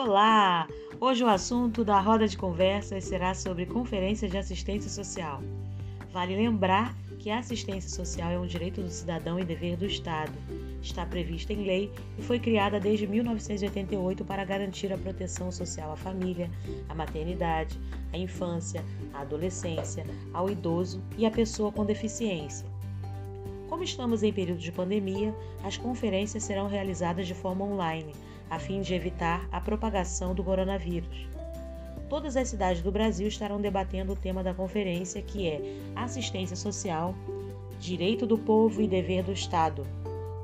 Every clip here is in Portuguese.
Olá! Hoje o assunto da roda de conversas será sobre conferências de assistência social. Vale lembrar que a assistência social é um direito do cidadão e dever do Estado. Está prevista em lei e foi criada desde 1988 para garantir a proteção social à família, à maternidade, à infância, à adolescência, ao idoso e à pessoa com deficiência. Como estamos em período de pandemia, as conferências serão realizadas de forma online a fim de evitar a propagação do coronavírus. Todas as cidades do Brasil estarão debatendo o tema da conferência, que é Assistência Social, Direito do Povo e Dever do Estado,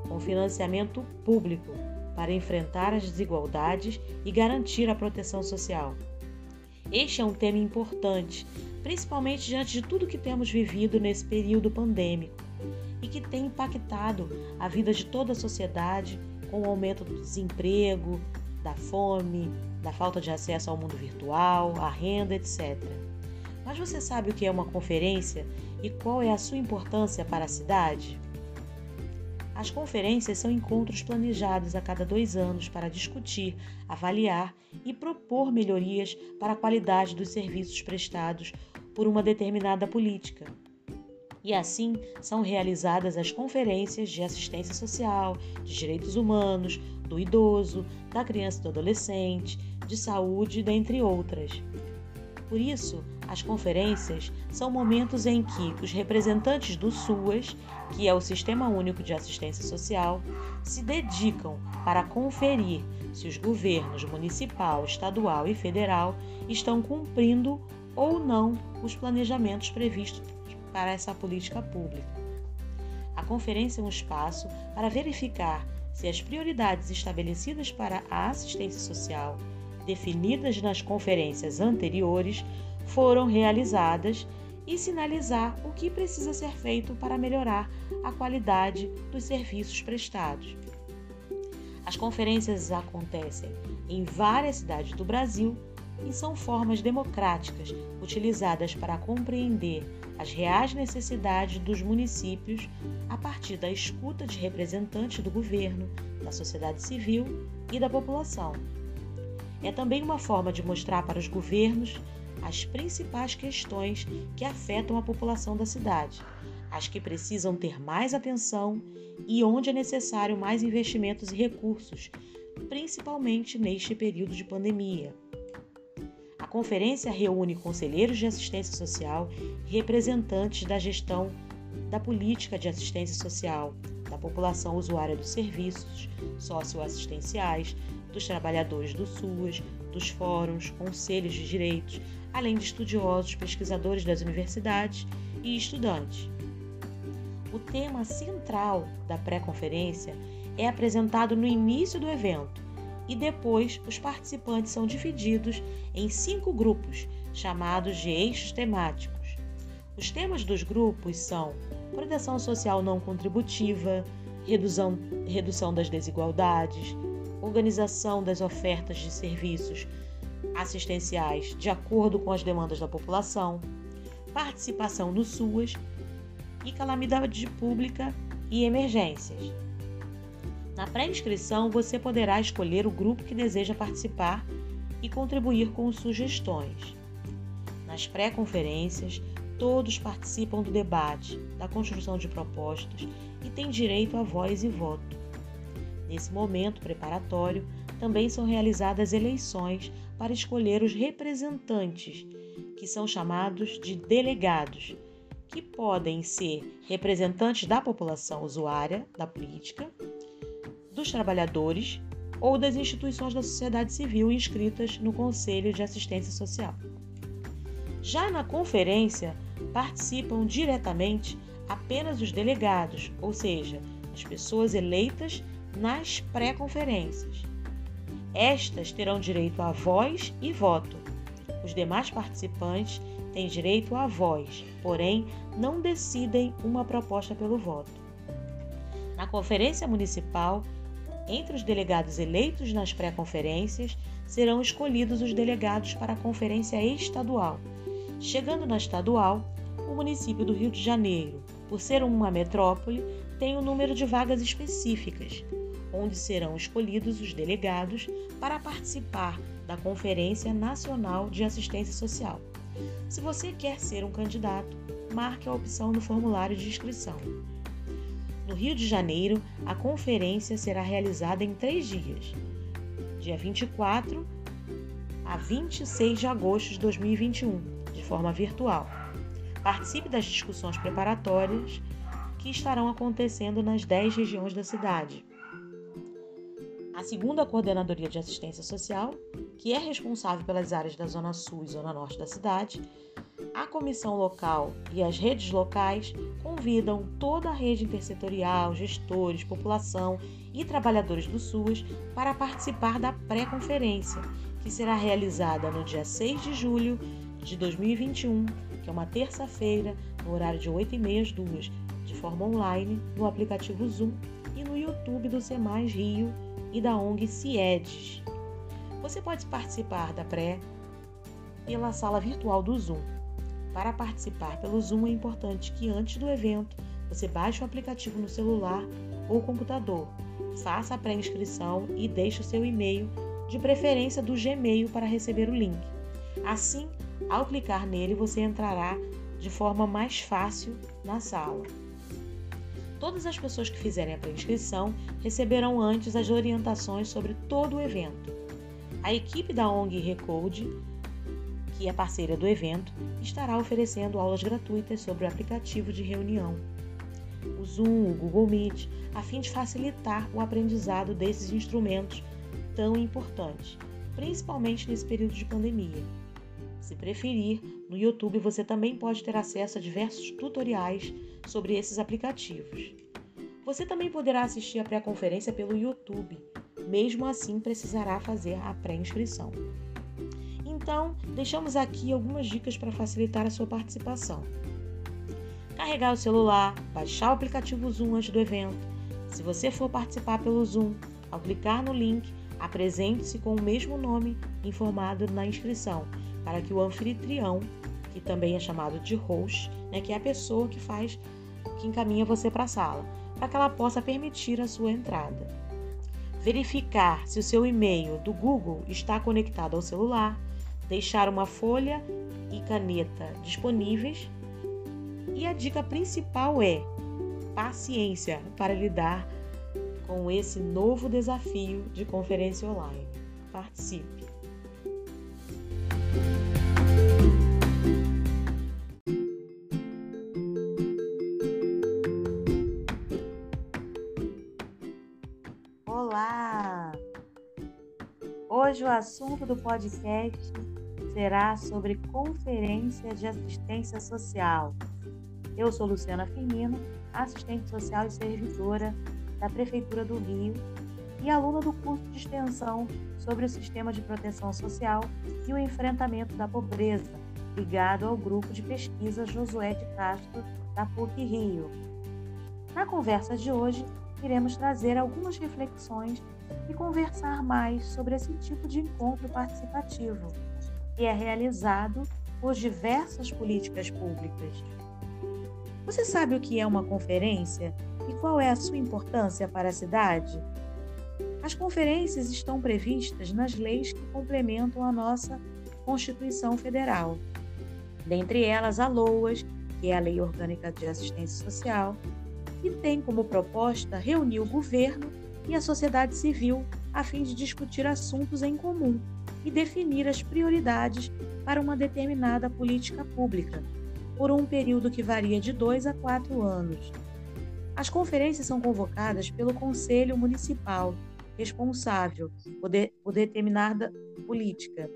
com financiamento público para enfrentar as desigualdades e garantir a proteção social. Este é um tema importante, principalmente diante de tudo que temos vivido nesse período pandêmico e que tem impactado a vida de toda a sociedade com o aumento do desemprego, da fome, da falta de acesso ao mundo virtual, à renda, etc. Mas você sabe o que é uma conferência e qual é a sua importância para a cidade? As conferências são encontros planejados a cada dois anos para discutir, avaliar e propor melhorias para a qualidade dos serviços prestados por uma determinada política e assim são realizadas as conferências de assistência social, de direitos humanos, do idoso, da criança e do adolescente, de saúde, dentre outras. Por isso, as conferências são momentos em que os representantes do SUAS, que é o Sistema Único de Assistência Social, se dedicam para conferir se os governos municipal, estadual e federal estão cumprindo ou não os planejamentos previstos para essa política pública. A conferência é um espaço para verificar se as prioridades estabelecidas para a assistência social, definidas nas conferências anteriores, foram realizadas e sinalizar o que precisa ser feito para melhorar a qualidade dos serviços prestados. As conferências acontecem em várias cidades do Brasil e são formas democráticas utilizadas para compreender as reais necessidades dos municípios a partir da escuta de representantes do governo, da sociedade civil e da população. É também uma forma de mostrar para os governos as principais questões que afetam a população da cidade, as que precisam ter mais atenção e onde é necessário mais investimentos e recursos, principalmente neste período de pandemia conferência reúne conselheiros de assistência social e representantes da gestão da política de assistência social, da população usuária dos serviços socioassistenciais, dos trabalhadores do SUAS, dos fóruns, conselhos de direitos, além de estudiosos, pesquisadores das universidades e estudantes. O tema central da pré-conferência é apresentado no início do evento e depois os participantes são divididos em cinco grupos, chamados de eixos temáticos. Os temas dos grupos são proteção social não contributiva, redução, redução das desigualdades, organização das ofertas de serviços assistenciais de acordo com as demandas da população, participação no SUAS e calamidade pública e emergências. Na pré-inscrição, você poderá escolher o grupo que deseja participar e contribuir com sugestões. Nas pré-conferências, todos participam do debate, da construção de propostas e têm direito a voz e voto. Nesse momento preparatório, também são realizadas eleições para escolher os representantes, que são chamados de delegados, que podem ser representantes da população usuária da política dos trabalhadores ou das instituições da sociedade civil inscritas no Conselho de Assistência Social. Já na conferência, participam diretamente apenas os delegados, ou seja, as pessoas eleitas nas pré-conferências. Estas terão direito a voz e voto. Os demais participantes têm direito à voz, porém não decidem uma proposta pelo voto. Na conferência municipal, entre os delegados eleitos nas pré-conferências, serão escolhidos os delegados para a conferência estadual. Chegando na estadual, o município do Rio de Janeiro, por ser uma metrópole, tem um número de vagas específicas. onde serão escolhidos os delegados para participar da Conferência Nacional de Assistência Social. Se você quer ser um candidato, marque a opção no formulário de inscrição. No Rio de Janeiro, a conferência será realizada em três dias, dia 24 a 26 de agosto de 2021, de forma virtual. Participe das discussões preparatórias que estarão acontecendo nas 10 regiões da cidade. A segunda Coordenadoria de Assistência Social, que é responsável pelas áreas da Zona Sul e Zona Norte da cidade, a comissão local e as redes locais convidam toda a rede intersetorial, gestores, população e trabalhadores do SUAS para participar da pré-conferência, que será realizada no dia 6 de julho de 2021, que é uma terça-feira, no horário de 8h30 às 2 de forma online, no aplicativo Zoom e no YouTube do SEMAS Rio e da ONG CIEDES. Você pode participar da pré pela sala virtual do Zoom para participar pelo Zoom é importante que antes do evento você baixe o aplicativo no celular ou computador, faça a pré-inscrição e deixe o seu e-mail, de preferência do Gmail, para receber o link. Assim, ao clicar nele, você entrará de forma mais fácil na sala. Todas as pessoas que fizerem a pré-inscrição receberão antes as orientações sobre todo o evento. A equipe da ONG Recode que é parceira do evento, estará oferecendo aulas gratuitas sobre o aplicativo de reunião, o Zoom, o Google Meet, a fim de facilitar o aprendizado desses instrumentos tão importantes, principalmente nesse período de pandemia. Se preferir, no YouTube você também pode ter acesso a diversos tutoriais sobre esses aplicativos. Você também poderá assistir a pré-conferência pelo YouTube, mesmo assim precisará fazer a pré-inscrição. Então, deixamos aqui algumas dicas para facilitar a sua participação. Carregar o celular, baixar o aplicativo Zoom antes do evento. Se você for participar pelo Zoom, ao clicar no link, apresente-se com o mesmo nome informado na inscrição, para que o anfitrião, que também é chamado de host, né, que é a pessoa que faz, que encaminha você para a sala, para que ela possa permitir a sua entrada. Verificar se o seu e-mail do Google está conectado ao celular, deixar uma folha e caneta disponíveis. E a dica principal é paciência para lidar com esse novo desafio de conferência online. Participe! Hoje o assunto do podcast será sobre Conferência de Assistência Social. Eu sou Luciana Firmino, assistente social e servidora da Prefeitura do Rio e aluna do curso de extensão sobre o sistema de proteção social e o enfrentamento da pobreza, ligado ao grupo de pesquisa Josué de Castro da PUC Rio. Na conversa de hoje, iremos trazer algumas reflexões e conversar mais sobre esse tipo de encontro participativo e é realizado por diversas políticas públicas. Você sabe o que é uma conferência e qual é a sua importância para a cidade? As conferências estão previstas nas leis que complementam a nossa Constituição Federal. Dentre elas, a LOAS, que é a Lei Orgânica de Assistência Social, que tem como proposta reunir o governo e a sociedade civil a fim de discutir assuntos em comum e definir as prioridades para uma determinada política pública, por um período que varia de dois a quatro anos. As conferências são convocadas pelo Conselho Municipal, responsável por, de, por determinada política.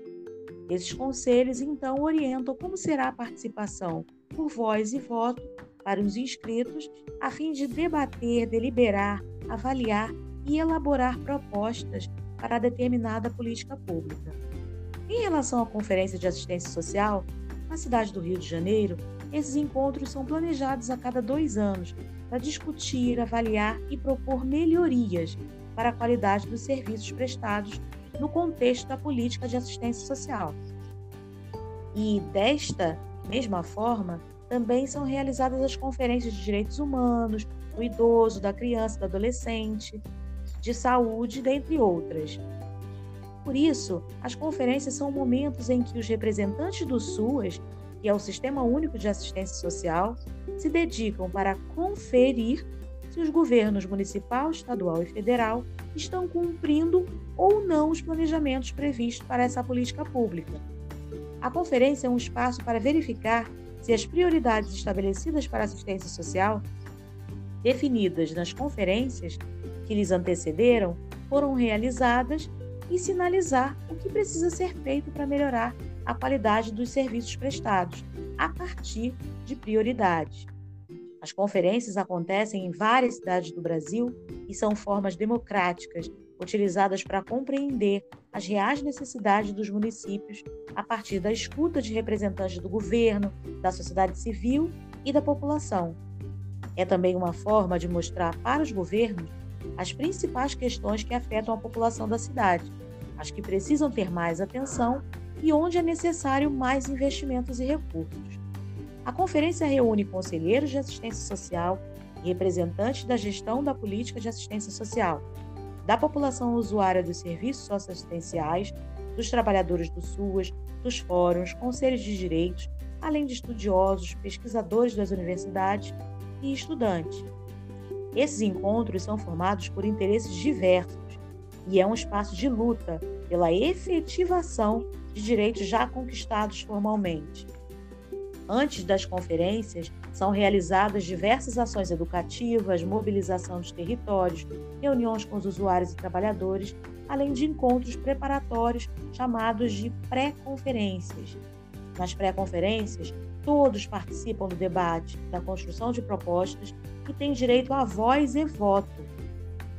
Esses conselhos, então, orientam como será a participação por voz e voto para os inscritos, a fim de debater, deliberar, avaliar e elaborar propostas para determinada política pública. Em relação à Conferência de Assistência Social, na cidade do Rio de Janeiro, esses encontros são planejados a cada dois anos para discutir, avaliar e propor melhorias para a qualidade dos serviços prestados no contexto da política de assistência social. E desta mesma forma, também são realizadas as conferências de direitos humanos, do idoso, da criança, do adolescente, de saúde, dentre outras. Por isso, as conferências são momentos em que os representantes do SUAS, que é o Sistema Único de Assistência Social, se dedicam para conferir se os governos municipal, estadual e federal estão cumprindo ou não os planejamentos previstos para essa política pública. A conferência é um espaço para verificar se as prioridades estabelecidas para a assistência social, definidas nas conferências que lhes antecederam, foram realizadas e sinalizar o que precisa ser feito para melhorar a qualidade dos serviços prestados, a partir de prioridades. As conferências acontecem em várias cidades do Brasil e são formas democráticas utilizadas para compreender as reais necessidades dos municípios a partir da escuta de representantes do governo, da sociedade civil e da população. É também uma forma de mostrar para os governos as principais questões que afetam a população da cidade, as que precisam ter mais atenção e onde é necessário mais investimentos e recursos. A conferência reúne conselheiros de assistência social e representantes da gestão da política de assistência social, da população usuária dos serviços socioassistenciais, dos trabalhadores do SUAS, dos fóruns, conselhos de direitos, além de estudiosos, pesquisadores das universidades e estudantes. Esses encontros são formados por interesses diversos e é um espaço de luta pela efetivação de direitos já conquistados formalmente. Antes das conferências, são realizadas diversas ações educativas, mobilização dos territórios, reuniões com os usuários e trabalhadores, além de encontros preparatórios chamados de pré-conferências. Nas pré-conferências, todos participam do debate, da construção de propostas e têm direito a voz e voto.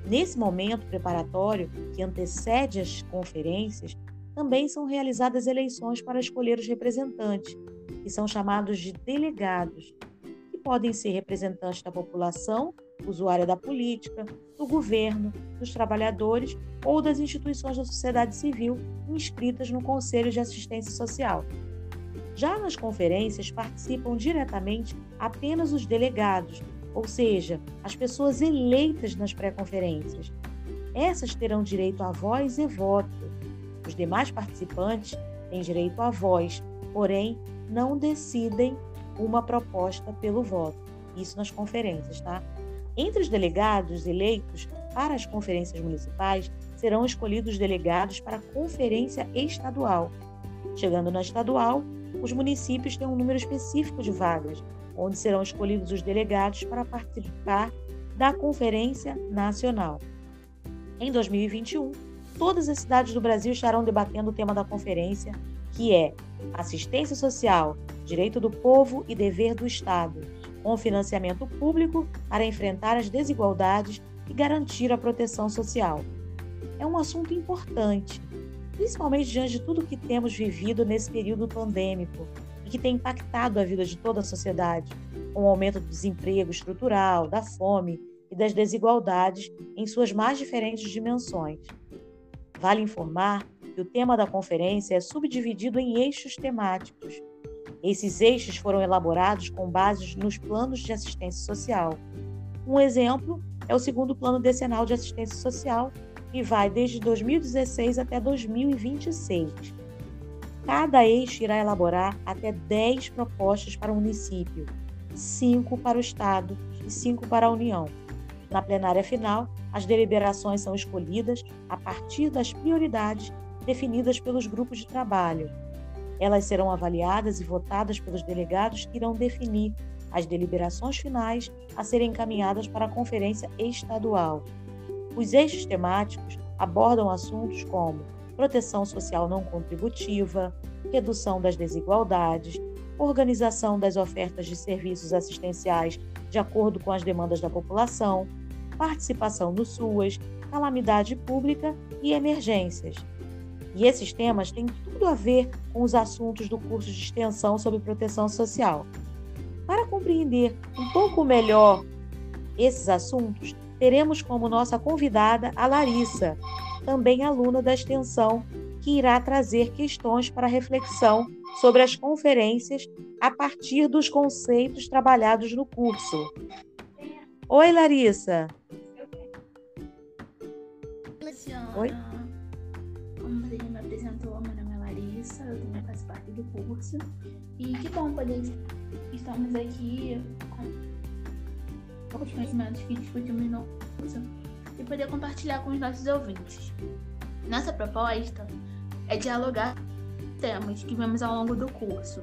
Nesse momento preparatório, que antecede as conferências, também são realizadas eleições para escolher os representantes, que são chamados de delegados, que podem ser representantes da população, usuária da política, do governo, dos trabalhadores ou das instituições da sociedade civil inscritas no Conselho de Assistência Social. Já nas conferências participam diretamente apenas os delegados, ou seja, as pessoas eleitas nas pré-conferências. Essas terão direito a voz e voto. Os demais participantes têm direito à voz, porém não decidem uma proposta pelo voto. Isso nas conferências, tá? Entre os delegados eleitos para as conferências municipais, serão escolhidos delegados para a conferência estadual. Chegando na estadual, os municípios têm um número específico de vagas, onde serão escolhidos os delegados para participar da Conferência Nacional. Em 2021, todas as cidades do Brasil estarão debatendo o tema da conferência, que é Assistência Social, Direito do Povo e Dever do Estado, com financiamento público para enfrentar as desigualdades e garantir a proteção social. É um assunto importante, principalmente diante de tudo que temos vivido nesse período pandêmico, que tem impactado a vida de toda a sociedade, com o aumento do desemprego estrutural, da fome e das desigualdades em suas mais diferentes dimensões. Vale informar que o tema da conferência é subdividido em eixos temáticos. Esses eixos foram elaborados com base nos planos de assistência social. Um exemplo é o segundo Plano Decenal de Assistência Social, que vai desde 2016 até 2026. Cada eixo irá elaborar até 10 propostas para o município, 5 para o Estado e 5 para a União. Na plenária final, as deliberações são escolhidas a partir das prioridades definidas pelos grupos de trabalho. Elas serão avaliadas e votadas pelos delegados que irão definir as deliberações finais a serem encaminhadas para a conferência estadual. Os eixos temáticos abordam assuntos como proteção social não contributiva, redução das desigualdades, organização das ofertas de serviços assistenciais de acordo com as demandas da população, participação no SUAS, calamidade pública e emergências. E esses temas têm tudo a ver com os assuntos do curso de extensão sobre proteção social. Para compreender um pouco melhor esses assuntos, teremos como nossa convidada a Larissa, também aluna da extensão, que irá trazer questões para reflexão sobre as conferências a partir dos conceitos trabalhados no curso. Oi, Larissa. Oi? Como você me apresentou, meu nome é Larissa, eu também faço parte do curso. E que bom poder estamos aqui com os conhecimentos que discutimos no curso e poder compartilhar com os nossos ouvintes. Nossa proposta é dialogar temas que vemos ao longo do curso,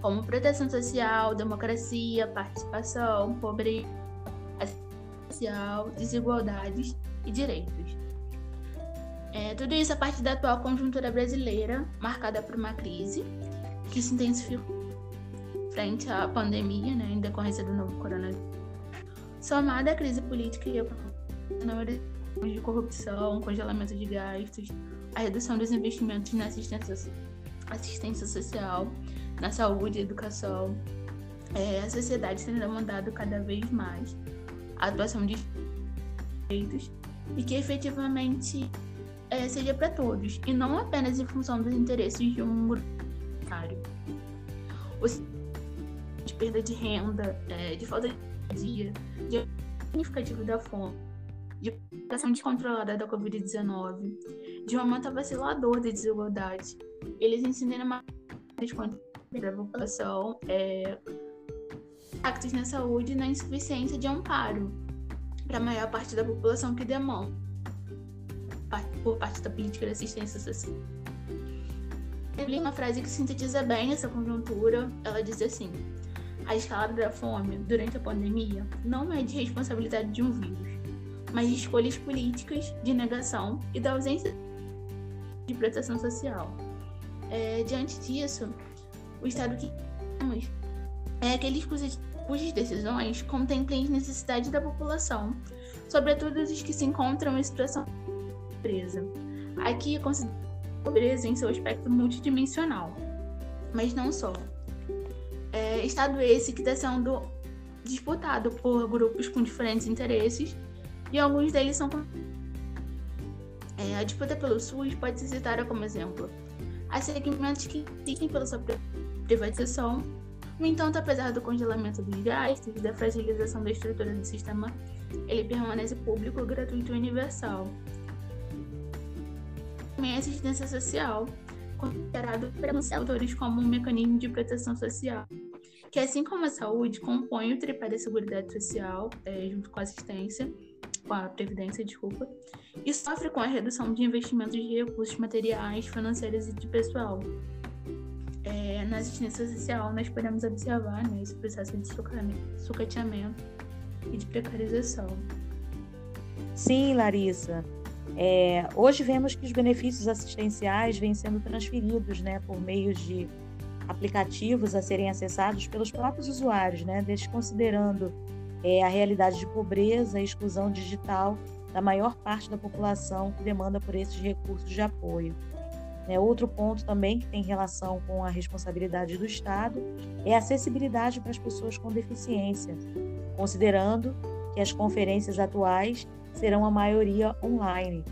como proteção social, democracia, participação, pobreza social, desigualdades e direitos. É, tudo isso a partir da atual conjuntura brasileira, marcada por uma crise que se intensificou frente à pandemia, né, em decorrência do novo coronavírus, somada à crise política e econômica, de corrupção, congelamento de gastos, a redução dos investimentos na assistência, assistência social, na saúde e educação, é, a sociedade sendo demandado cada vez mais a atuação de direitos e que efetivamente é, seja para todos e não apenas em função dos interesses de um grupo. De perda de renda, é, de falta de energia, de significativo da fome, de população descontrolada da Covid-19, de um aumento vacilador da desigualdade. Eles ensinam uma da população, é, impactos na saúde e na insuficiência de amparo para a maior parte da população que demanda por parte da política de assistência social. Eu li uma frase que sintetiza bem essa conjuntura. Ela diz assim: a escalada da fome durante a pandemia não é de responsabilidade de um vírus, mas de escolhas políticas de negação e da ausência de proteção social. É, diante disso, o estado que temos é aquele cujas, cujas decisões contemplem as necessidades da população, sobretudo os que se encontram em situação de pobreza. Aqui considero a pobreza em seu aspecto multidimensional, mas não só. É, estado esse que está sendo disputado por grupos com diferentes interesses e alguns deles são. É, a disputa pelo SUS pode ser citada como exemplo. Há segmentos que existem pela sua privatização. No entanto, apesar do congelamento dos gastos e da fragilização da estrutura do sistema, ele permanece público, gratuito e universal. Também a assistência social, considerado pelos autores como um mecanismo de proteção social, que assim como a saúde, compõe o tripé da seguridade social, é, junto com a assistência, com a previdência, desculpa, e sofre com a redução de investimentos de recursos materiais, financeiros e de pessoal. É, na assistência social, nós podemos observar né, esse processo de sucateamento e de precarização. Sim, Larissa. É, hoje vemos que os benefícios assistenciais vêm sendo transferidos né, por meio de aplicativos a serem acessados pelos próprios usuários, né, desconsiderando é, a realidade de pobreza e exclusão digital da maior parte da população que demanda por esses recursos de apoio. É, outro ponto também que tem relação com a responsabilidade do Estado é a acessibilidade para as pessoas com deficiência, considerando que as conferências atuais serão a maioria online.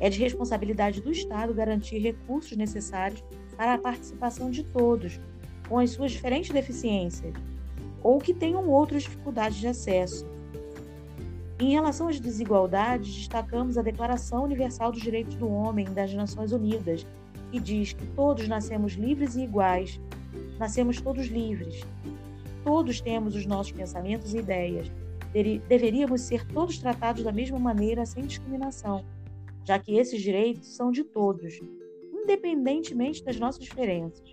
É de responsabilidade do Estado garantir recursos necessários para a participação de todos, com as suas diferentes deficiências, ou que tenham outras dificuldades de acesso. Em relação às desigualdades, destacamos a Declaração Universal dos Direitos do Homem das Nações Unidas, que diz que todos nascemos livres e iguais, nascemos todos livres. Todos temos os nossos pensamentos e ideias. Deveríamos ser todos tratados da mesma maneira, sem discriminação, já que esses direitos são de todos, independentemente das nossas diferenças.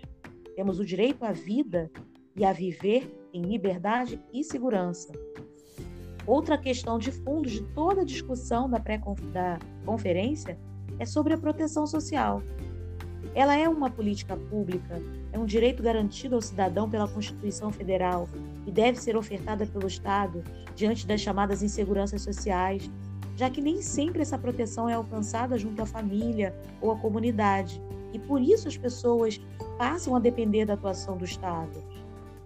Temos o direito à vida e a viver em liberdade e segurança. Outra questão de fundo de toda a discussão da pré-conferência é sobre a proteção social. Ela é uma política pública, é um direito garantido ao cidadão pela Constituição Federal e deve ser ofertada pelo Estado diante das chamadas inseguranças sociais, já que nem sempre essa proteção é alcançada junto à família ou à comunidade, e por isso as pessoas passam a depender da atuação do Estado.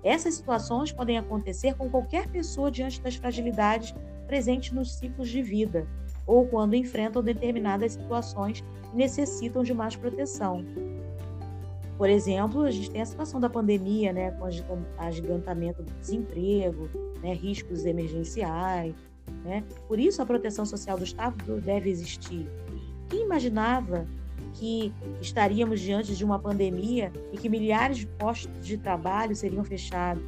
Essas situações podem acontecer com qualquer pessoa diante das fragilidades presentes nos ciclos de vida, ou quando enfrentam determinadas situações e necessitam de mais proteção. Por exemplo, a gente tem a situação da pandemia, né, com agigantamento do desemprego, né, riscos emergenciais. Né? Por isso, a proteção social do Estado deve existir. Quem imaginava que estaríamos diante de uma pandemia e que milhares de postos de trabalho seriam fechados?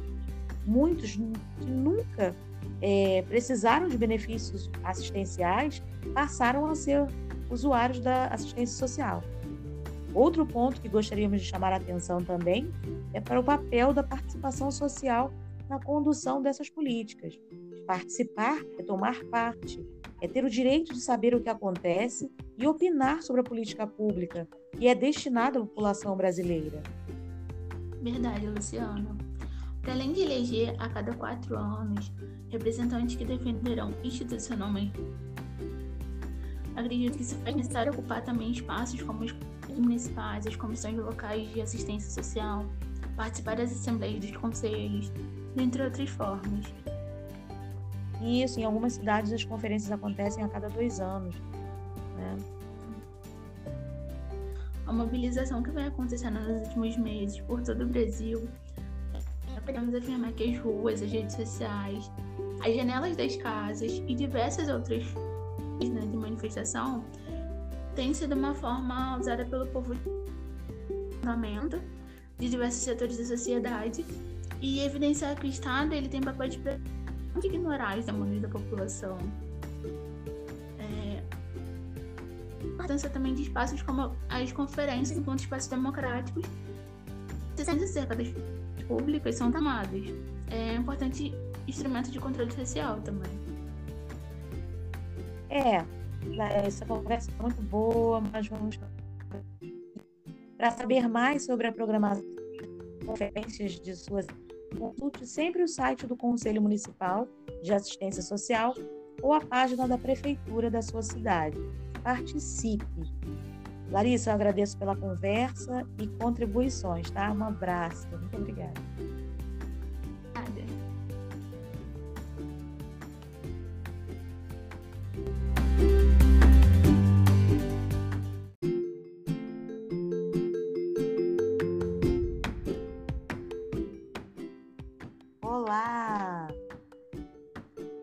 Muitos que nunca é, precisaram de benefícios assistenciais passaram a ser usuários da assistência social. Outro ponto que gostaríamos de chamar a atenção também é para o papel da participação social na condução dessas políticas. Participar é tomar parte, é ter o direito de saber o que acontece e opinar sobre a política pública que é destinada à população brasileira. Verdade, Luciana. Para além de eleger a cada quatro anos representantes que defenderão institucionalmente, acredito que se faz necessário ocupar também espaços como os municipais, as comissões locais de assistência social, participar das assembleias dos conselhos, dentre outras formas. Isso, em algumas cidades as conferências acontecem a cada dois anos. Né? A mobilização que vem acontecendo nos últimos meses por todo o Brasil, podemos afirmar que as ruas, as redes sociais, as janelas das casas e diversas outras né, de manifestação têm sido uma forma usada pelo povo de diversos setores da sociedade e evidenciar que o Estado ele tem papel de ignorar os demandas da população. É... A importância também de espaços como as conferências, enquanto espaços democráticos, acerca das públicas são tomadas. É um importante instrumento de controle social também. É, essa conversa é muito boa, mas vamos para saber mais sobre a programação de conferências de suas consulte sempre o site do Conselho Municipal de Assistência Social ou a página da Prefeitura da sua cidade. Participe! Larissa, eu agradeço pela conversa e contribuições, tá? Um abraço. Muito obrigada.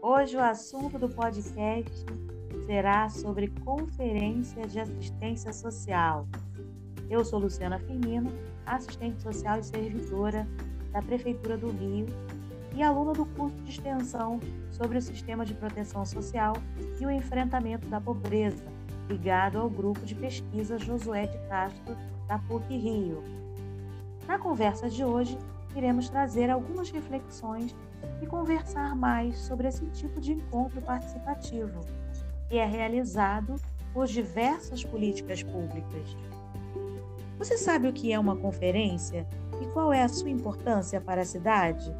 Hoje o assunto do podcast será sobre conferência de assistência social. Eu sou Luciana Firmino, assistente social e servidora da Prefeitura do Rio e aluna do curso de extensão sobre o sistema de proteção social e o enfrentamento da pobreza, ligado ao grupo de pesquisa Josué de Castro da PUC Rio. Na conversa de hoje, iremos trazer algumas reflexões e conversar mais sobre esse tipo de encontro participativo, que é realizado por diversas políticas públicas. Você sabe o que é uma conferência e qual é a sua importância para a cidade?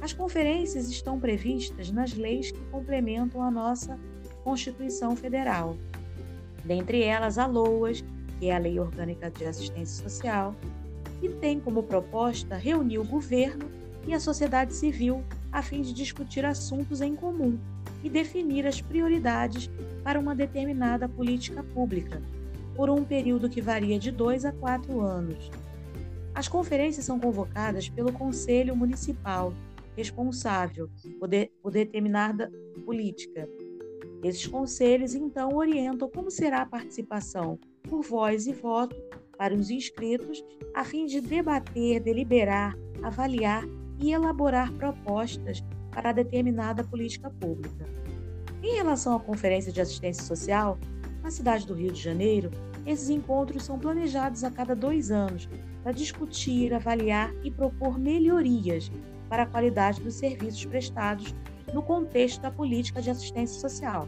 As conferências estão previstas nas leis que complementam a nossa Constituição Federal. Dentre elas, a LOAS, que é a Lei Orgânica de Assistência Social, e tem como proposta reunir o governo e a sociedade civil a fim de discutir assuntos em comum e definir as prioridades para uma determinada política pública, por um período que varia de dois a quatro anos. As conferências são convocadas pelo Conselho Municipal, responsável por, de, por determinada política. Esses conselhos, então, orientam como será a participação por voz e voto para os inscritos, a fim de debater, deliberar, avaliar e elaborar propostas para determinada política pública. Em relação à Conferência de Assistência Social, na cidade do Rio de Janeiro, esses encontros são planejados a cada dois anos para discutir, avaliar e propor melhorias para a qualidade dos serviços prestados no contexto da política de assistência social.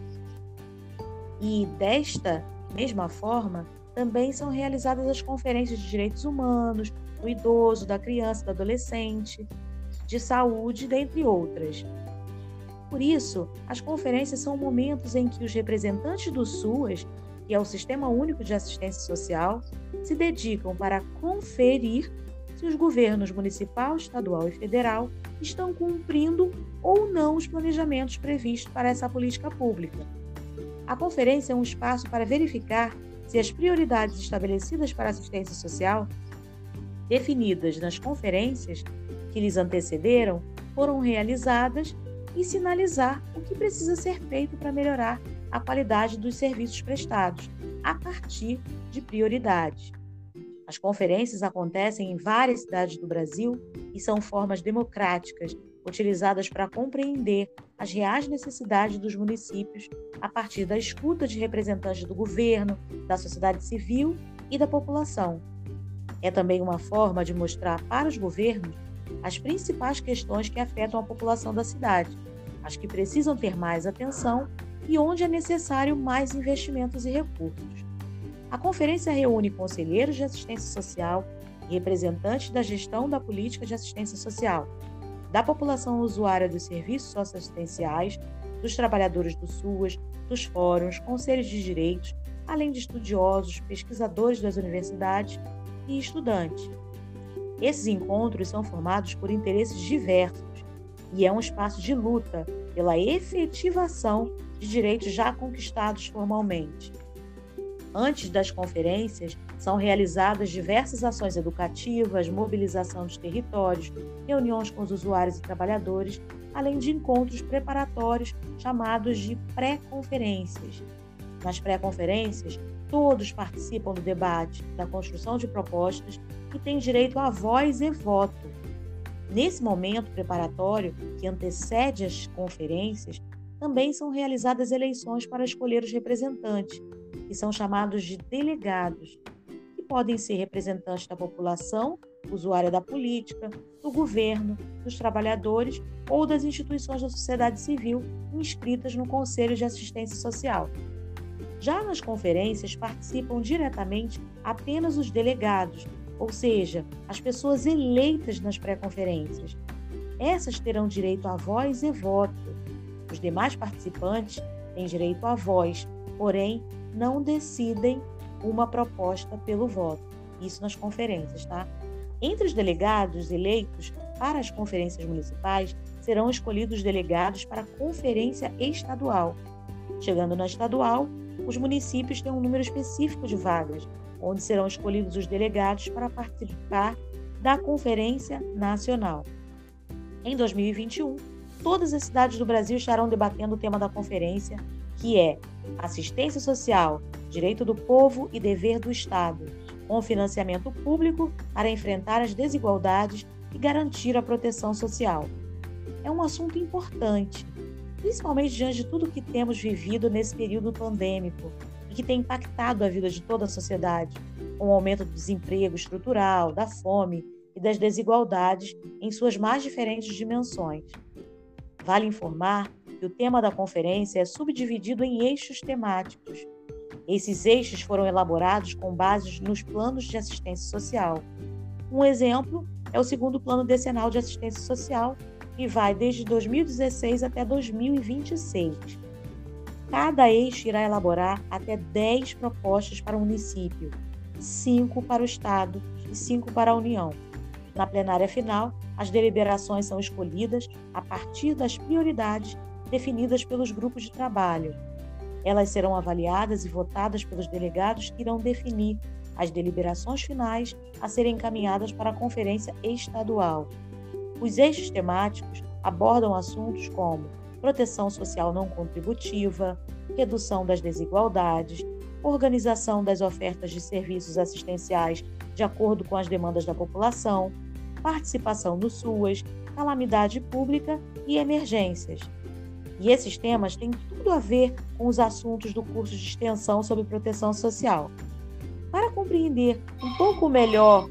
E, desta mesma forma, também são realizadas as conferências de direitos humanos, do idoso, da criança, do adolescente, de saúde, dentre outras. Por isso, as conferências são momentos em que os representantes do SUAS, que é o Sistema Único de Assistência Social, se dedicam para conferir se os governos municipal, estadual e federal estão cumprindo ou não os planejamentos previstos para essa política pública. A conferência é um espaço para verificar se as prioridades estabelecidas para a assistência social, definidas nas conferências, que lhes antecederam foram realizadas e sinalizar o que precisa ser feito para melhorar a qualidade dos serviços prestados, a partir de prioridades. As conferências acontecem em várias cidades do Brasil e são formas democráticas utilizadas para compreender as reais necessidades dos municípios a partir da escuta de representantes do governo, da sociedade civil e da população. É também uma forma de mostrar para os governos as principais questões que afetam a população da cidade, as que precisam ter mais atenção e onde é necessário mais investimentos e recursos. A conferência reúne conselheiros de assistência social e representantes da gestão da política de assistência social, da população usuária dos serviços socioassistenciais, dos trabalhadores do SUAS, dos fóruns, conselhos de direitos, além de estudiosos, pesquisadores das universidades e estudantes. Esses encontros são formados por interesses diversos e é um espaço de luta pela efetivação de direitos já conquistados formalmente. Antes das conferências, são realizadas diversas ações educativas, mobilização dos territórios, reuniões com os usuários e trabalhadores, além de encontros preparatórios chamados de pré-conferências. Nas pré-conferências, todos participam do debate, da construção de propostas e têm direito a voz e voto. Nesse momento preparatório, que antecede as conferências, também são realizadas eleições para escolher os representantes, que são chamados de delegados, que podem ser representantes da população, usuária da política, do governo, dos trabalhadores ou das instituições da sociedade civil inscritas no Conselho de Assistência Social. Já nas conferências participam diretamente apenas os delegados, ou seja, as pessoas eleitas nas pré-conferências. Essas terão direito a voz e voto. Os demais participantes têm direito à voz, porém não decidem uma proposta pelo voto. Isso nas conferências, tá? Entre os delegados eleitos para as conferências municipais, serão escolhidos delegados para a conferência estadual. Chegando na estadual, os municípios têm um número específico de vagas, onde serão escolhidos os delegados para participar da Conferência Nacional. Em 2021, todas as cidades do Brasil estarão debatendo o tema da conferência, que é Assistência Social, Direito do Povo e Dever do Estado, com financiamento público para enfrentar as desigualdades e garantir a proteção social. É um assunto importante, principalmente diante de tudo que temos vivido nesse período pandêmico que tem impactado a vida de toda a sociedade, com o aumento do desemprego estrutural, da fome e das desigualdades em suas mais diferentes dimensões. Vale informar que o tema da conferência é subdividido em eixos temáticos. Esses eixos foram elaborados com base nos planos de assistência social. Um exemplo é o segundo Plano Decenal de Assistência Social, que vai desde 2016 até 2026. Cada eixo irá elaborar até 10 propostas para o município, 5 para o Estado e 5 para a União. Na plenária final, as deliberações são escolhidas a partir das prioridades definidas pelos grupos de trabalho. Elas serão avaliadas e votadas pelos delegados que irão definir as deliberações finais a serem encaminhadas para a Conferência Estadual. Os eixos temáticos abordam assuntos como proteção social não contributiva, redução das desigualdades, organização das ofertas de serviços assistenciais de acordo com as demandas da população, participação no SUAS, calamidade pública e emergências. E esses temas têm tudo a ver com os assuntos do curso de extensão sobre proteção social. Para compreender um pouco melhor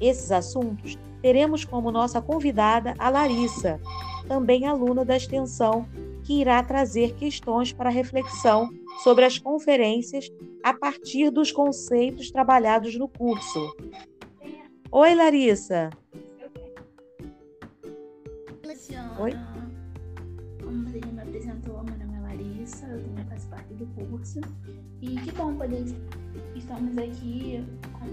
esses assuntos, teremos como nossa convidada a Larissa, também aluna da extensão, que irá trazer questões para reflexão sobre as conferências a partir dos conceitos trabalhados no curso. Oi, Larissa. Oi. Como você me apresentou, meu nome é Larissa, eu também faço parte do curso. E que bom poder estamos aqui com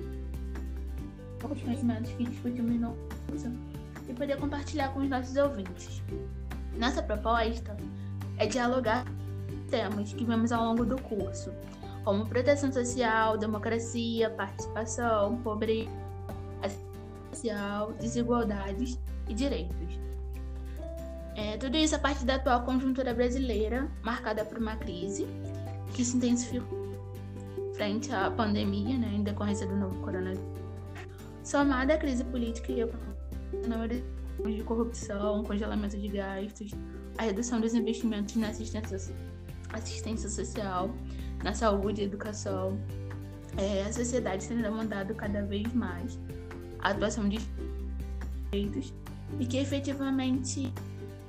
poucos conhecimentos que discutimos no curso e poder compartilhar com os nossos ouvintes. Nossa proposta é dialogar temas que vemos ao longo do curso, como proteção social, democracia, participação, pobreza, social, desigualdades e direitos. É, tudo isso a partir da atual conjuntura brasileira, marcada por uma crise que se intensificou frente à pandemia, né, em decorrência do novo coronavírus, somada à crise política e econômica de corrupção, congelamento de gastos, a redução dos investimentos na assistência, assistência social, na saúde e educação, é, a sociedade tem demandado cada vez mais. A atuação de direitos. E que efetivamente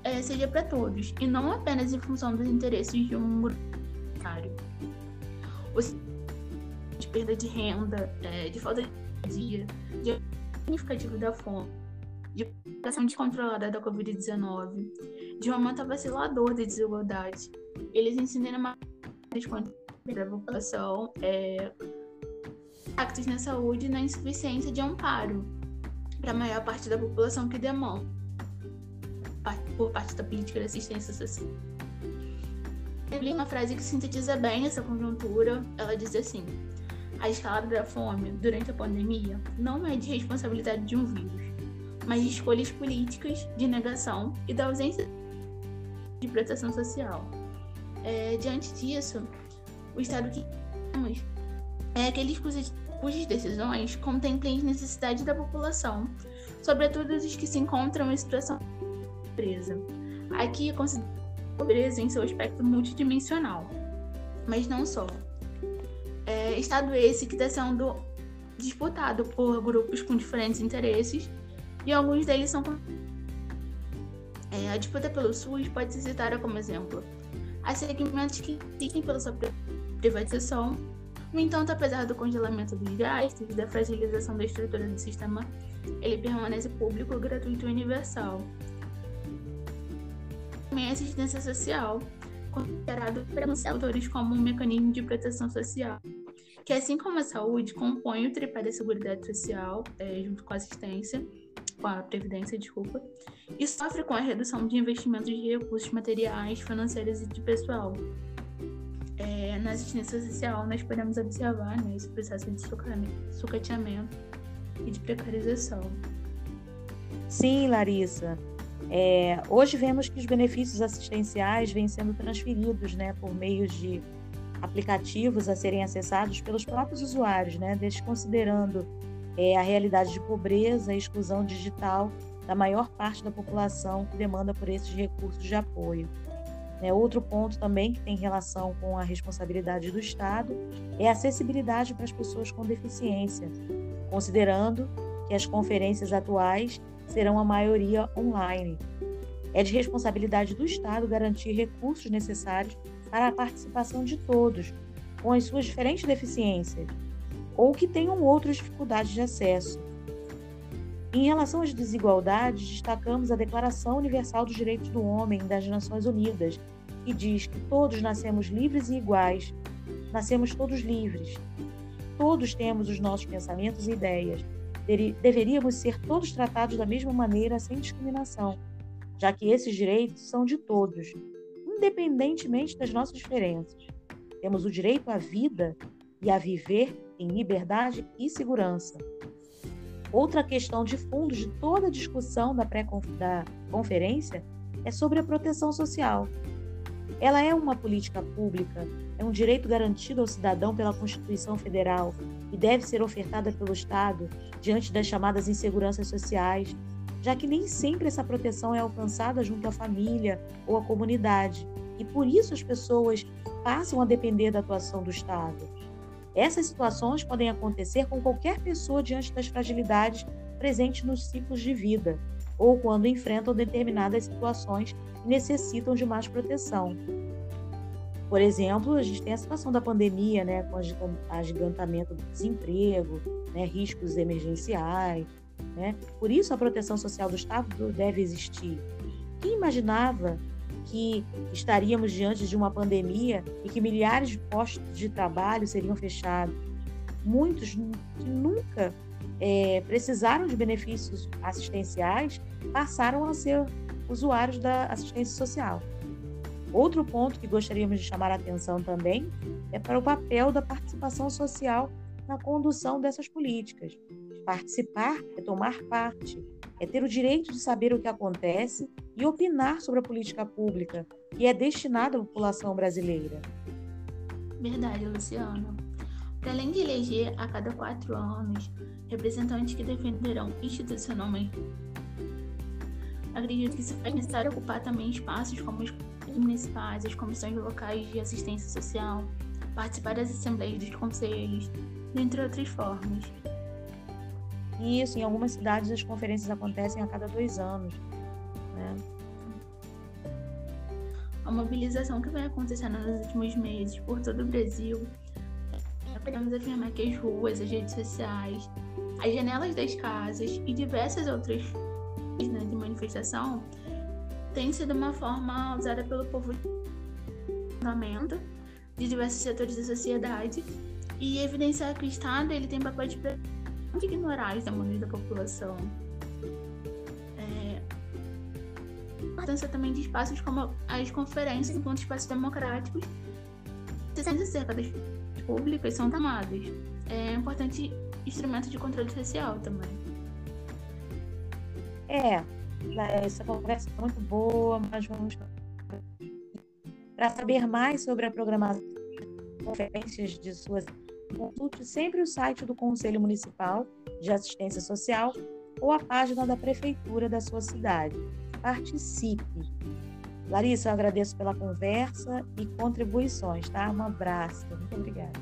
é, seja para todos. E não apenas em função dos interesses de um grupo. De perda de renda, é, de falta de dia, de significativo da fome, de aplicação descontrolada da Covid-19, de um aumento avassalador da desigualdade. Eles ensinam mais da população, é, impactos na saúde e na insuficiência de amparo para a maior parte da população que demanda por parte da política de assistência social. Eu li uma frase que sintetiza bem essa conjuntura. Ela diz assim: a escalada da fome durante a pandemia não é de responsabilidade de um vírus, mas de escolhas políticas de negação e da ausência de proteção social. É, diante disso, o estado que temos é aquele cujas decisões contemplem as necessidades da população, sobretudo os que se encontram em situação de pobreza. Aqui considera a pobreza em seu aspecto multidimensional, mas não só. É, estado esse que está sendo disputado por grupos com diferentes interesses e alguns deles são. É, a disputa pelo SUS pode ser citada como exemplo. Há segmentos que existem pela sua privatização no entanto, apesar do congelamento dos gastos e da fragilização da estrutura do sistema, ele permanece público, gratuito e universal. Também a assistência social, considerado pelos autores como um mecanismo de proteção social, que assim como a saúde, compõe o tripé da seguridade social, é, junto com a assistência, com a previdência, desculpa, e sofre com a redução de investimentos de recursos materiais, financeiros e de pessoal, é, na assistência social, nós podemos observar né, esse processo de sucateamento e de precarização. Sim, Larissa. É, hoje vemos que os benefícios assistenciais vêm sendo transferidos né, por meio de aplicativos a serem acessados pelos próprios usuários, né, desconsiderando é, a realidade de pobreza e exclusão digital da maior parte da população que demanda por esses recursos de apoio. Né? Outro ponto também que tem relação com a responsabilidade do Estado é a acessibilidade para as pessoas com deficiência, considerando que as conferências atuais serão a maioria online. É de responsabilidade do Estado garantir recursos necessários para a participação de todos, com as suas diferentes deficiências, ou que tenham outras dificuldades de acesso. Em relação às desigualdades, destacamos a Declaração Universal dos Direitos do Homem das Nações Unidas, que diz que todos nascemos livres e iguais. Nascemos todos livres. Todos temos os nossos pensamentos e ideias. Deveríamos ser todos tratados da mesma maneira, sem discriminação, já que esses direitos são de todos, independentemente das nossas diferenças. Temos o direito à vida e a viver em liberdade e segurança. Outra questão de fundo de toda a discussão da pré-conferência é sobre a proteção social. Ela é uma política pública, é um direito garantido ao cidadão pela Constituição Federal e deve ser ofertada pelo Estado diante das chamadas inseguranças sociais, já que nem sempre essa proteção é alcançada junto à família ou à comunidade, e por isso as pessoas passam a depender da atuação do Estado. Essas situações podem acontecer com qualquer pessoa diante das fragilidades presentes nos ciclos de vida, ou quando enfrentam determinadas situações e necessitam de mais proteção. Por exemplo, a gente tem a situação da pandemia, né, com agigantamento do desemprego, né, riscos emergenciais. Né? Por isso, a proteção social do Estado deve existir. Quem imaginava que estaríamos diante de uma pandemia e que milhares de postos de trabalho seriam fechados. Muitos que nunca é, precisaram de benefícios assistenciais passaram a ser usuários da assistência social. Outro ponto que gostaríamos de chamar a atenção também é para o papel da participação social na condução dessas políticas. Participar é tomar parte, é ter o direito de saber o que acontece e opinar sobre a política pública que é destinada à população brasileira. Verdade, Luciano. Para além de eleger a cada quatro anos representantes que defenderão institucionalmente, acredito que se faz necessário ocupar também espaços como os municipais, as comissões locais de assistência social, participar das assembleias dos conselhos, dentre outras formas. Isso, em algumas cidades as conferências acontecem a cada dois anos. Né? A mobilização que vem acontecendo nos últimos meses por todo o Brasil, podemos afirmar que as ruas, as redes sociais, as janelas das casas e diversas outras né, de manifestação têm sido uma forma usada pelo povo de diversos setores da sociedade e evidenciar que o Estado ele tem papel de de ignorar as demandas da população. É... A importância também de espaços como as conferências enquanto espaços democráticos decisões acerca das públicas são tomadas. É importante instrumento de controle social também. É, essa conversa é muito boa, mas vamos para saber mais sobre a programação de conferências de suas consulte sempre o site do Conselho Municipal de Assistência Social ou a página da Prefeitura da sua cidade. Participe! Larissa, eu agradeço pela conversa e contribuições, tá? Um abraço. Muito obrigada.